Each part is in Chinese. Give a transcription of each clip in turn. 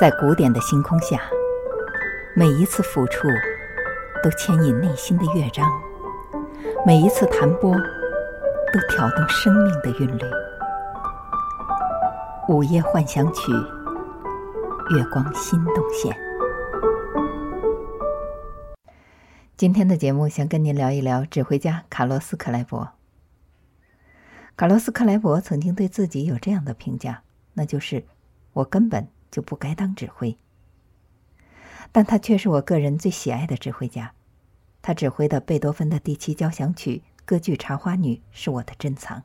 在古典的星空下，每一次抚触都牵引内心的乐章，每一次弹拨都挑动生命的韵律。午夜幻想曲，月光心动线。今天的节目想跟您聊一聊指挥家卡洛斯·克莱伯。卡洛斯·克莱伯曾经对自己有这样的评价，那就是我根本。就不该当指挥，但他却是我个人最喜爱的指挥家。他指挥的贝多芬的第七交响曲、歌剧《茶花女》是我的珍藏。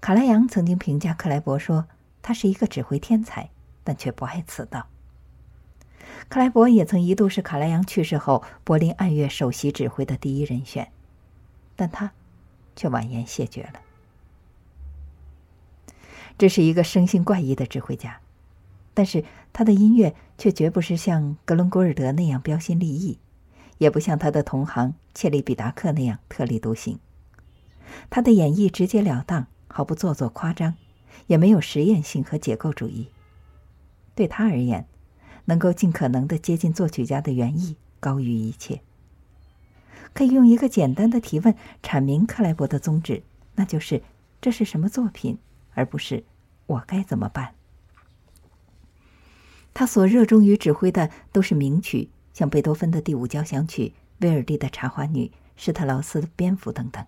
卡莱扬曾经评价克莱伯说：“他是一个指挥天才，但却不爱此道。”克莱伯也曾一度是卡莱扬去世后柏林爱乐首席指挥的第一人选，但他却婉言谢绝了。这是一个生性怪异的指挥家。但是他的音乐却绝不是像格伦古尔德那样标新立异，也不像他的同行切利比达克那样特立独行。他的演绎直截了当，毫不做作夸张，也没有实验性和解构主义。对他而言，能够尽可能的接近作曲家的原意，高于一切。可以用一个简单的提问阐明克莱伯的宗旨，那就是这是什么作品，而不是我该怎么办。他所热衷于指挥的都是名曲，像贝多芬的第五交响曲、威尔第的《茶花女》、施特劳斯的《蝙蝠》等等。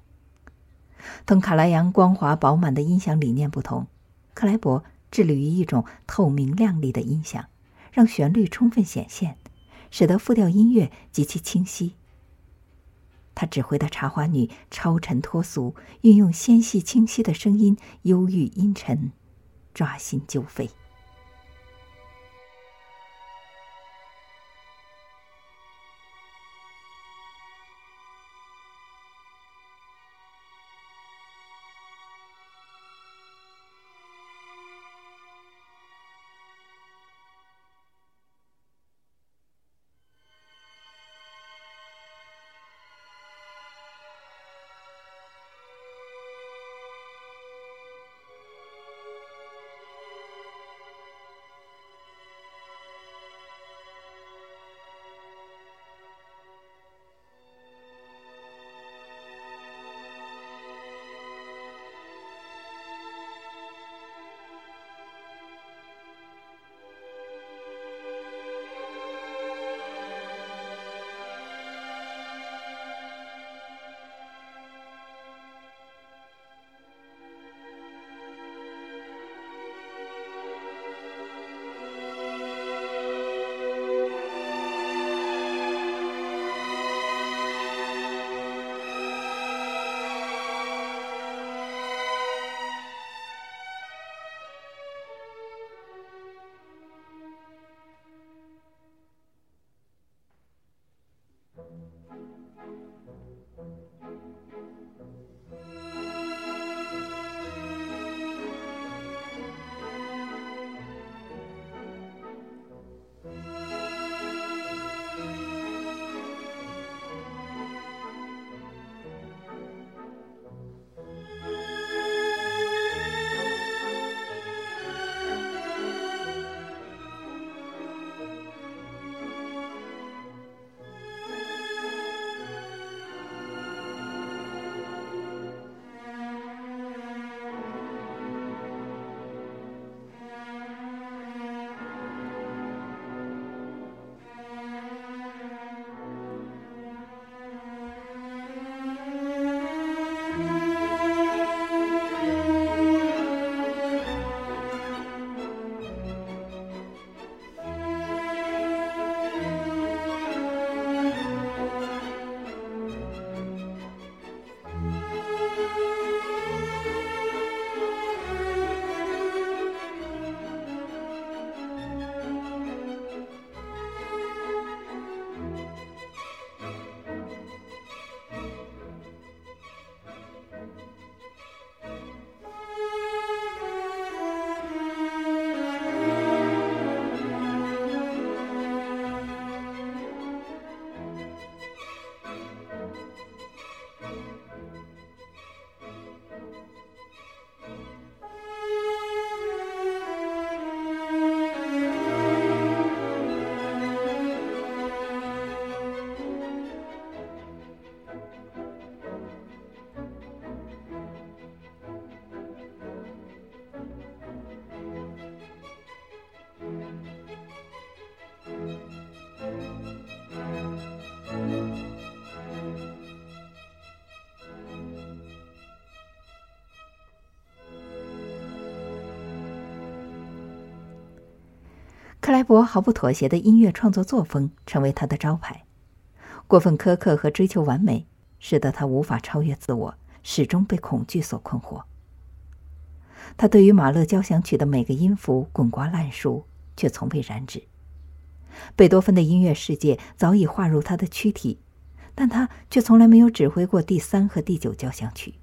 同卡拉扬光滑饱满的音响理念不同，克莱伯致力于一种透明亮丽的音响，让旋律充分显现，使得复调音乐极其清晰。他指挥的《茶花女》超尘脱俗，运用纤细清晰的声音，忧郁阴沉，抓心揪肺。克莱伯毫不妥协的音乐创作作风成为他的招牌。过分苛刻和追求完美，使得他无法超越自我，始终被恐惧所困惑。他对于马勒交响曲的每个音符滚瓜烂熟，却从未染指。贝多芬的音乐世界早已划入他的躯体，但他却从来没有指挥过第三和第九交响曲。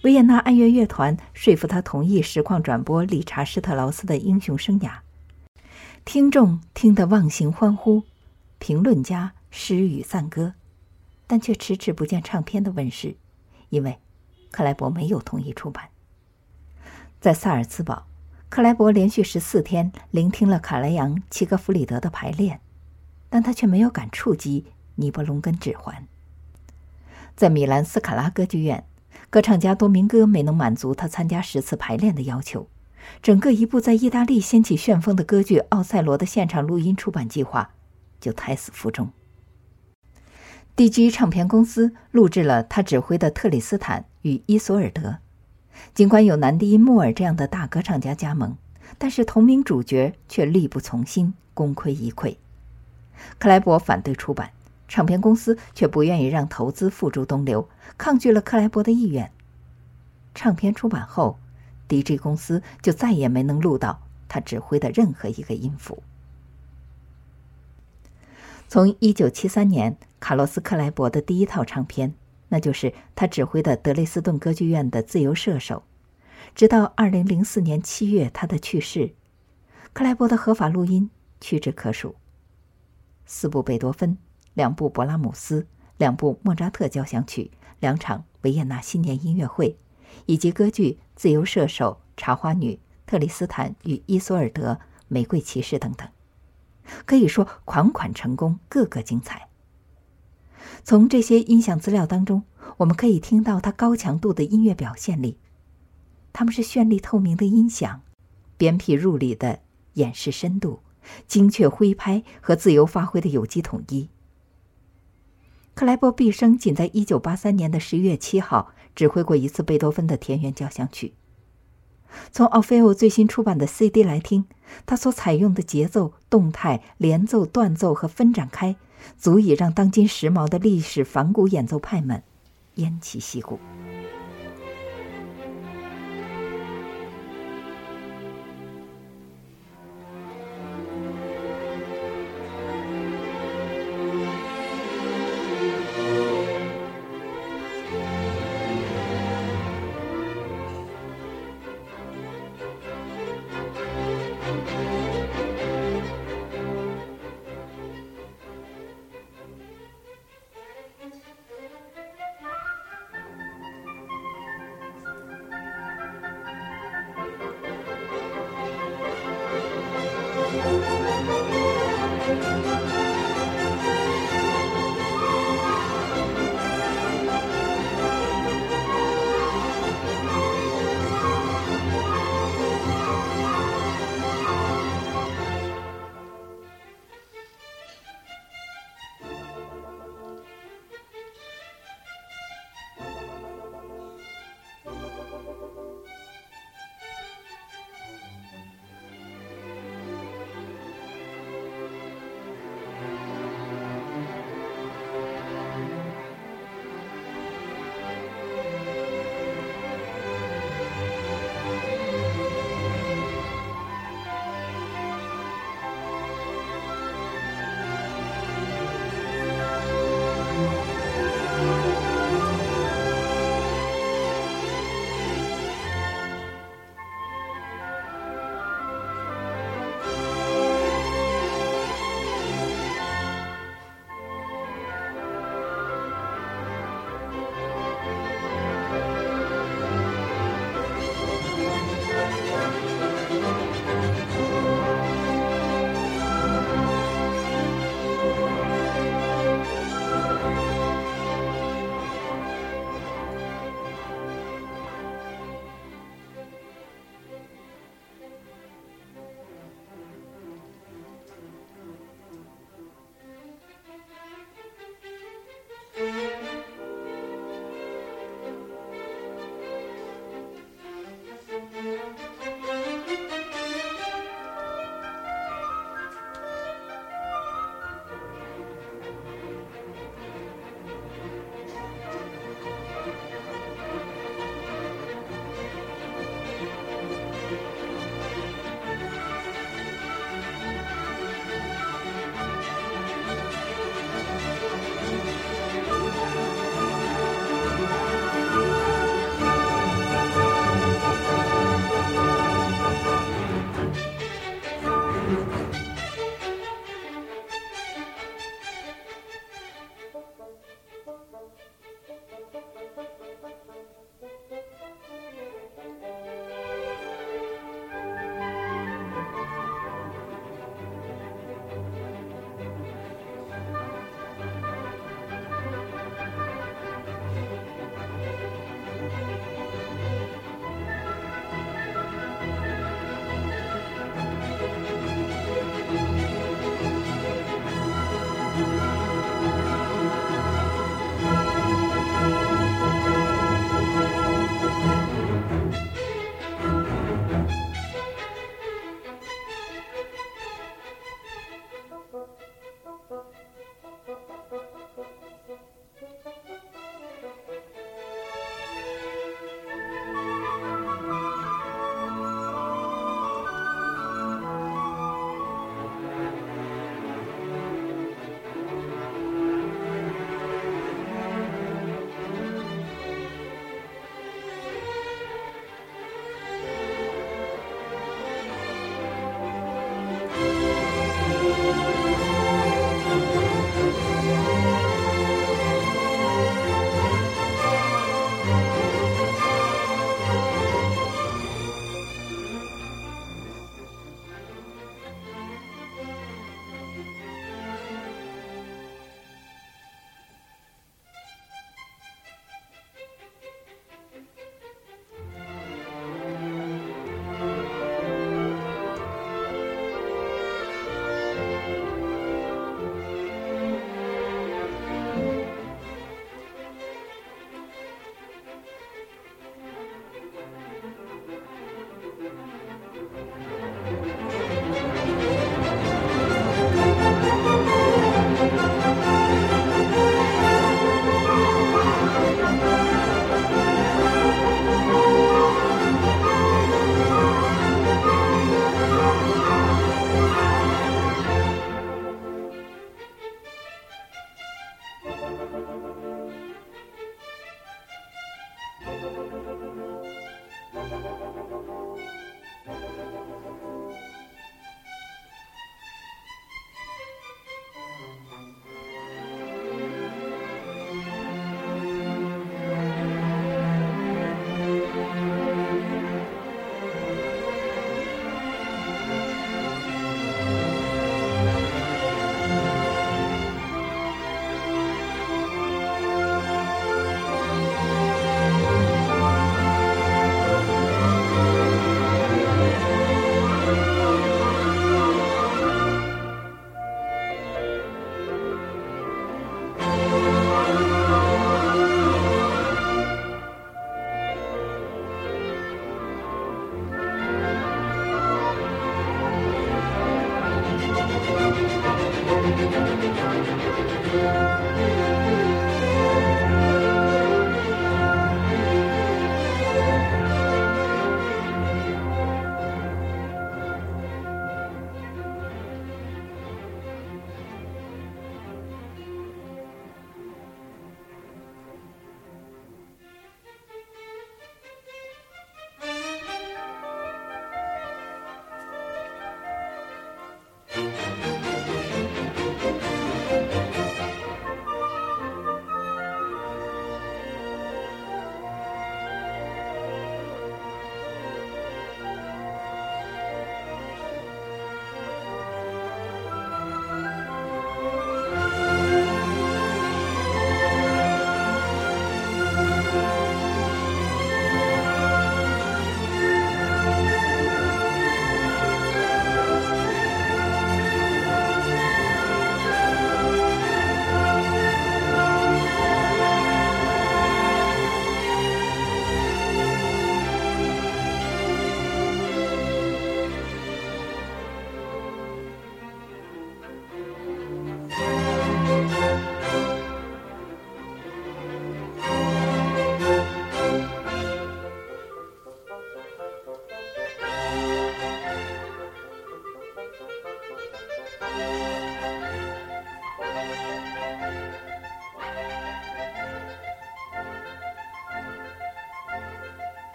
维也纳爱乐乐团说服他同意实况转播理查施特劳斯的英雄生涯，听众听得忘形欢呼，评论家诗语赞歌，但却迟迟不见唱片的问世，因为克莱伯没有同意出版。在萨尔茨堡。克莱伯连续十四天聆听了卡莱扬、齐格弗里德的排练，但他却没有敢触及尼伯龙根指环。在米兰斯卡拉歌剧院，歌唱家多明戈没能满足他参加十次排练的要求，整个一部在意大利掀起旋风的歌剧《奥赛罗》的现场录音出版计划就胎死腹中。DG 唱片公司录制了他指挥的《特里斯坦与伊索尔德》。尽管有南迪·莫尔这样的大歌唱家加盟，但是同名主角却力不从心，功亏一篑。克莱伯反对出版，唱片公司却不愿意让投资付诸东流，抗拒了克莱伯的意愿。唱片出版后，DJ 公司就再也没能录到他指挥的任何一个音符。从1973年卡洛斯·克莱伯的第一套唱片。那就是他指挥的德累斯顿歌剧院的自由射手，直到二零零四年七月他的去世，克莱伯的合法录音屈指可数：四部贝多芬，两部勃拉姆斯，两部莫扎特交响曲，两场维也纳新年音乐会，以及歌剧《自由射手》《茶花女》《特里斯坦与伊索尔德》《玫瑰骑士》等等，可以说款款成功，个个精彩。从这些音响资料当中，我们可以听到他高强度的音乐表现力。他们是绚丽透明的音响，鞭辟入里的演示深度，精确挥拍和自由发挥的有机统一。克莱伯毕生仅在1983年的11月7号指挥过一次贝多芬的田园交响曲。从奥菲欧最新出版的 CD 来听，他所采用的节奏、动态、连奏、断奏和分展开。足以让当今时髦的历史反古演奏派们偃旗息鼓。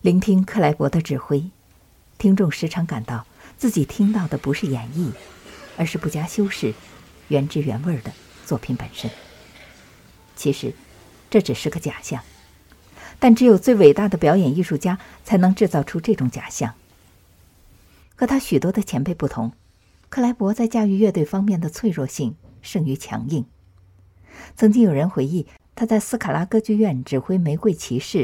聆听克莱伯的指挥，听众时常感到自己听到的不是演绎，而是不加修饰、原汁原味的作品本身。其实，这只是个假象，但只有最伟大的表演艺术家才能制造出这种假象。和他许多的前辈不同，克莱伯在驾驭乐队方面的脆弱性胜于强硬。曾经有人回忆，他在斯卡拉歌剧院指挥《玫瑰骑士》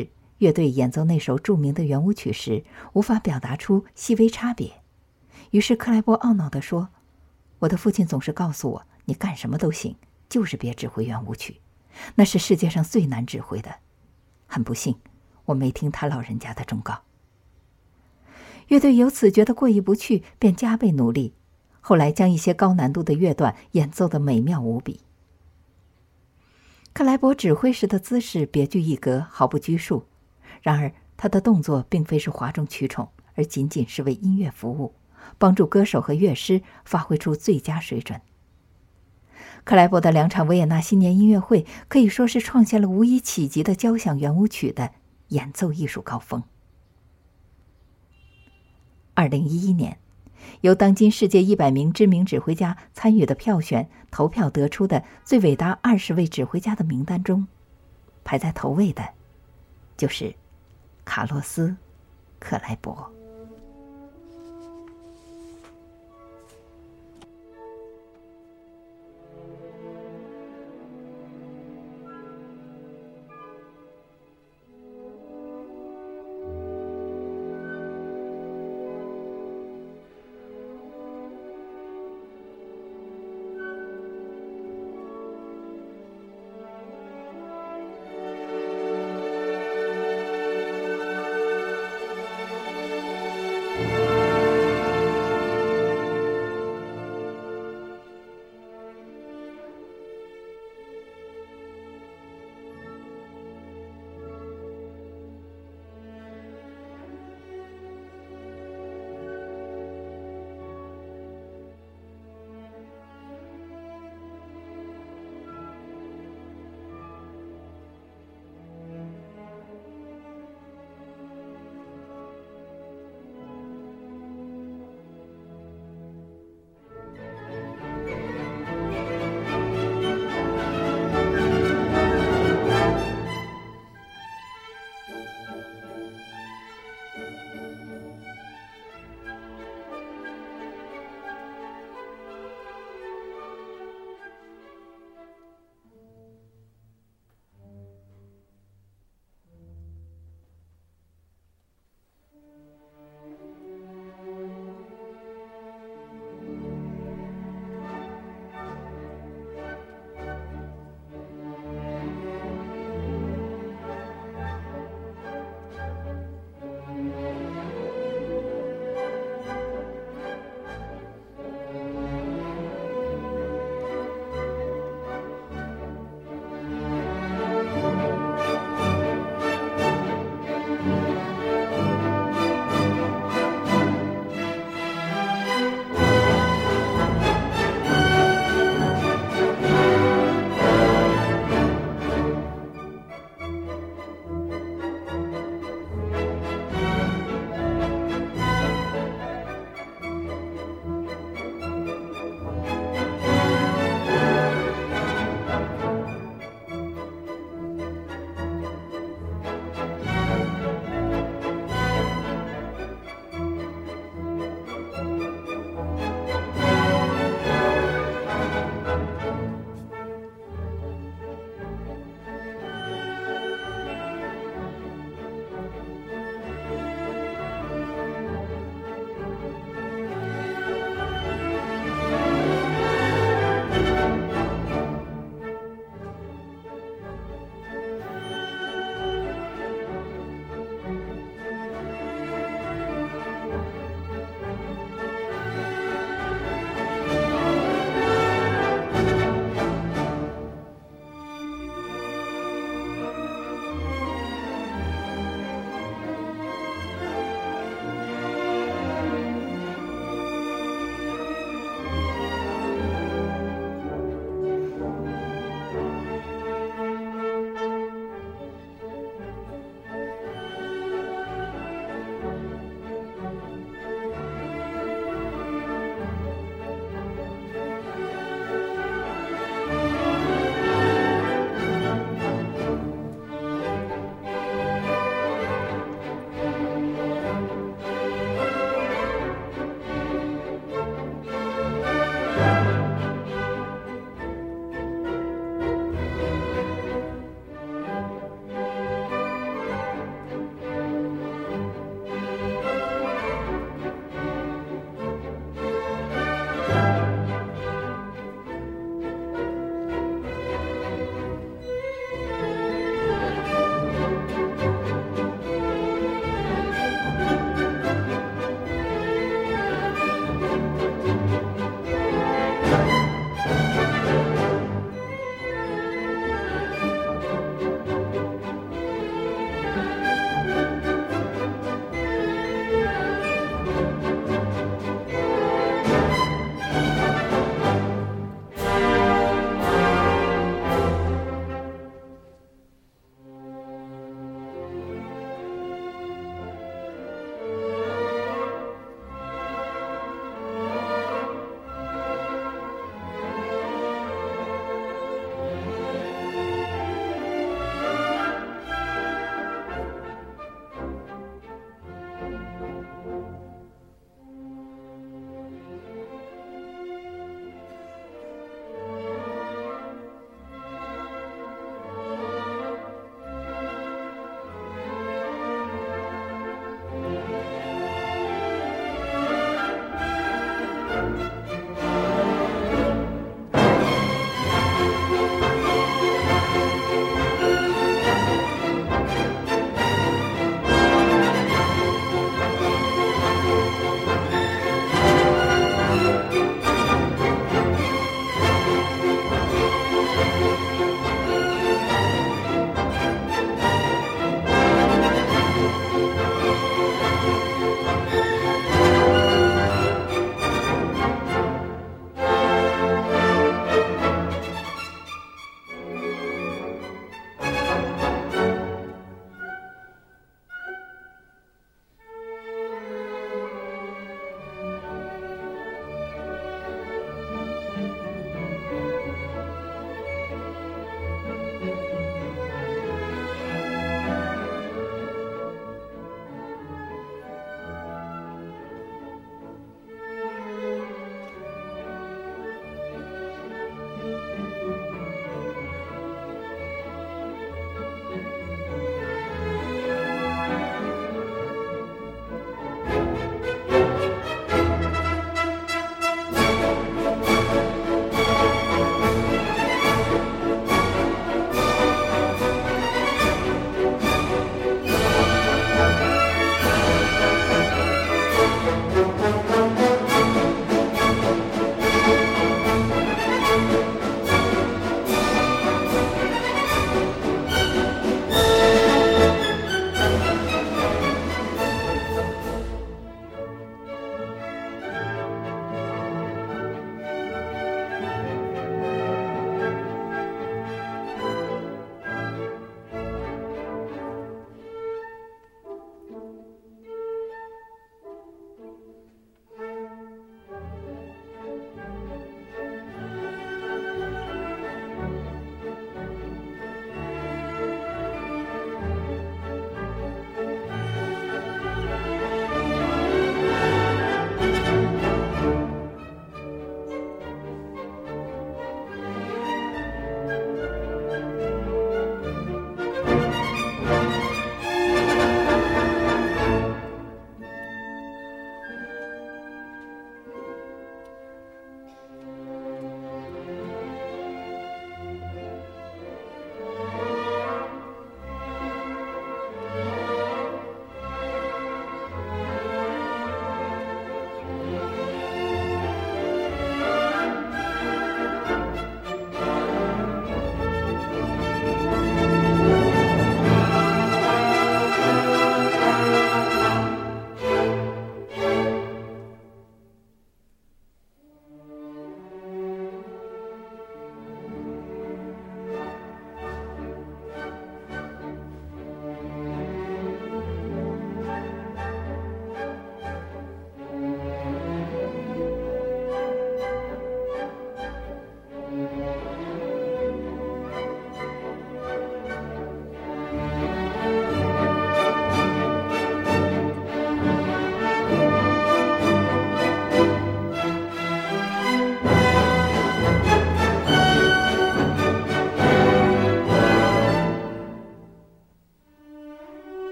乐队演奏那首著名的圆舞曲时，无法表达出细微差别。于是克莱伯懊恼地说：“我的父亲总是告诉我，你干什么都行，就是别指挥圆舞曲，那是世界上最难指挥的。很不幸，我没听他老人家的忠告。”乐队由此觉得过意不去，便加倍努力。后来将一些高难度的乐段演奏得美妙无比。克莱伯指挥时的姿势别具一格，毫不拘束。然而，他的动作并非是哗众取宠，而仅仅是为音乐服务，帮助歌手和乐师发挥出最佳水准。克莱伯的两场维也纳新年音乐会可以说是创下了无以企及的交响圆舞曲的演奏艺术高峰。二零一一年，由当今世界一百名知名指挥家参与的票选投票得出的最伟大二十位指挥家的名单中，排在头位的，就是卡洛斯·克莱伯。